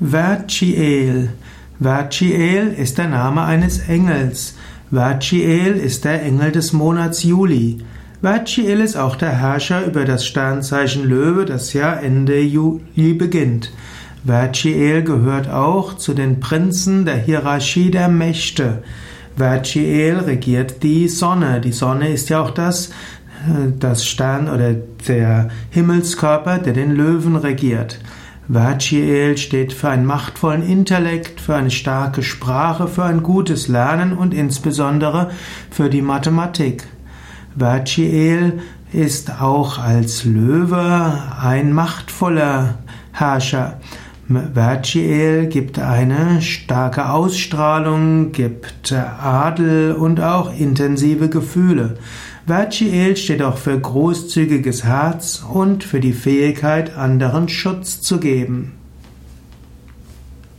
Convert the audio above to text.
Verchiel. Verchiel ist der Name eines Engels. Verchiel ist der Engel des Monats Juli. Verchiel ist auch der Herrscher über das Sternzeichen Löwe, das ja Ende Juli beginnt. Verchiel gehört auch zu den Prinzen der Hierarchie der Mächte. Verchiel regiert die Sonne. Die Sonne ist ja auch das, äh, das Stern oder der Himmelskörper, der den Löwen regiert. Vachiel steht für einen machtvollen Intellekt, für eine starke Sprache, für ein gutes Lernen und insbesondere für die Mathematik. Vachiel ist auch als Löwe ein machtvoller Herrscher. Vachiel gibt eine starke Ausstrahlung, gibt Adel und auch intensive Gefühle. Vachiel steht auch für großzügiges Herz und für die Fähigkeit, anderen Schutz zu geben.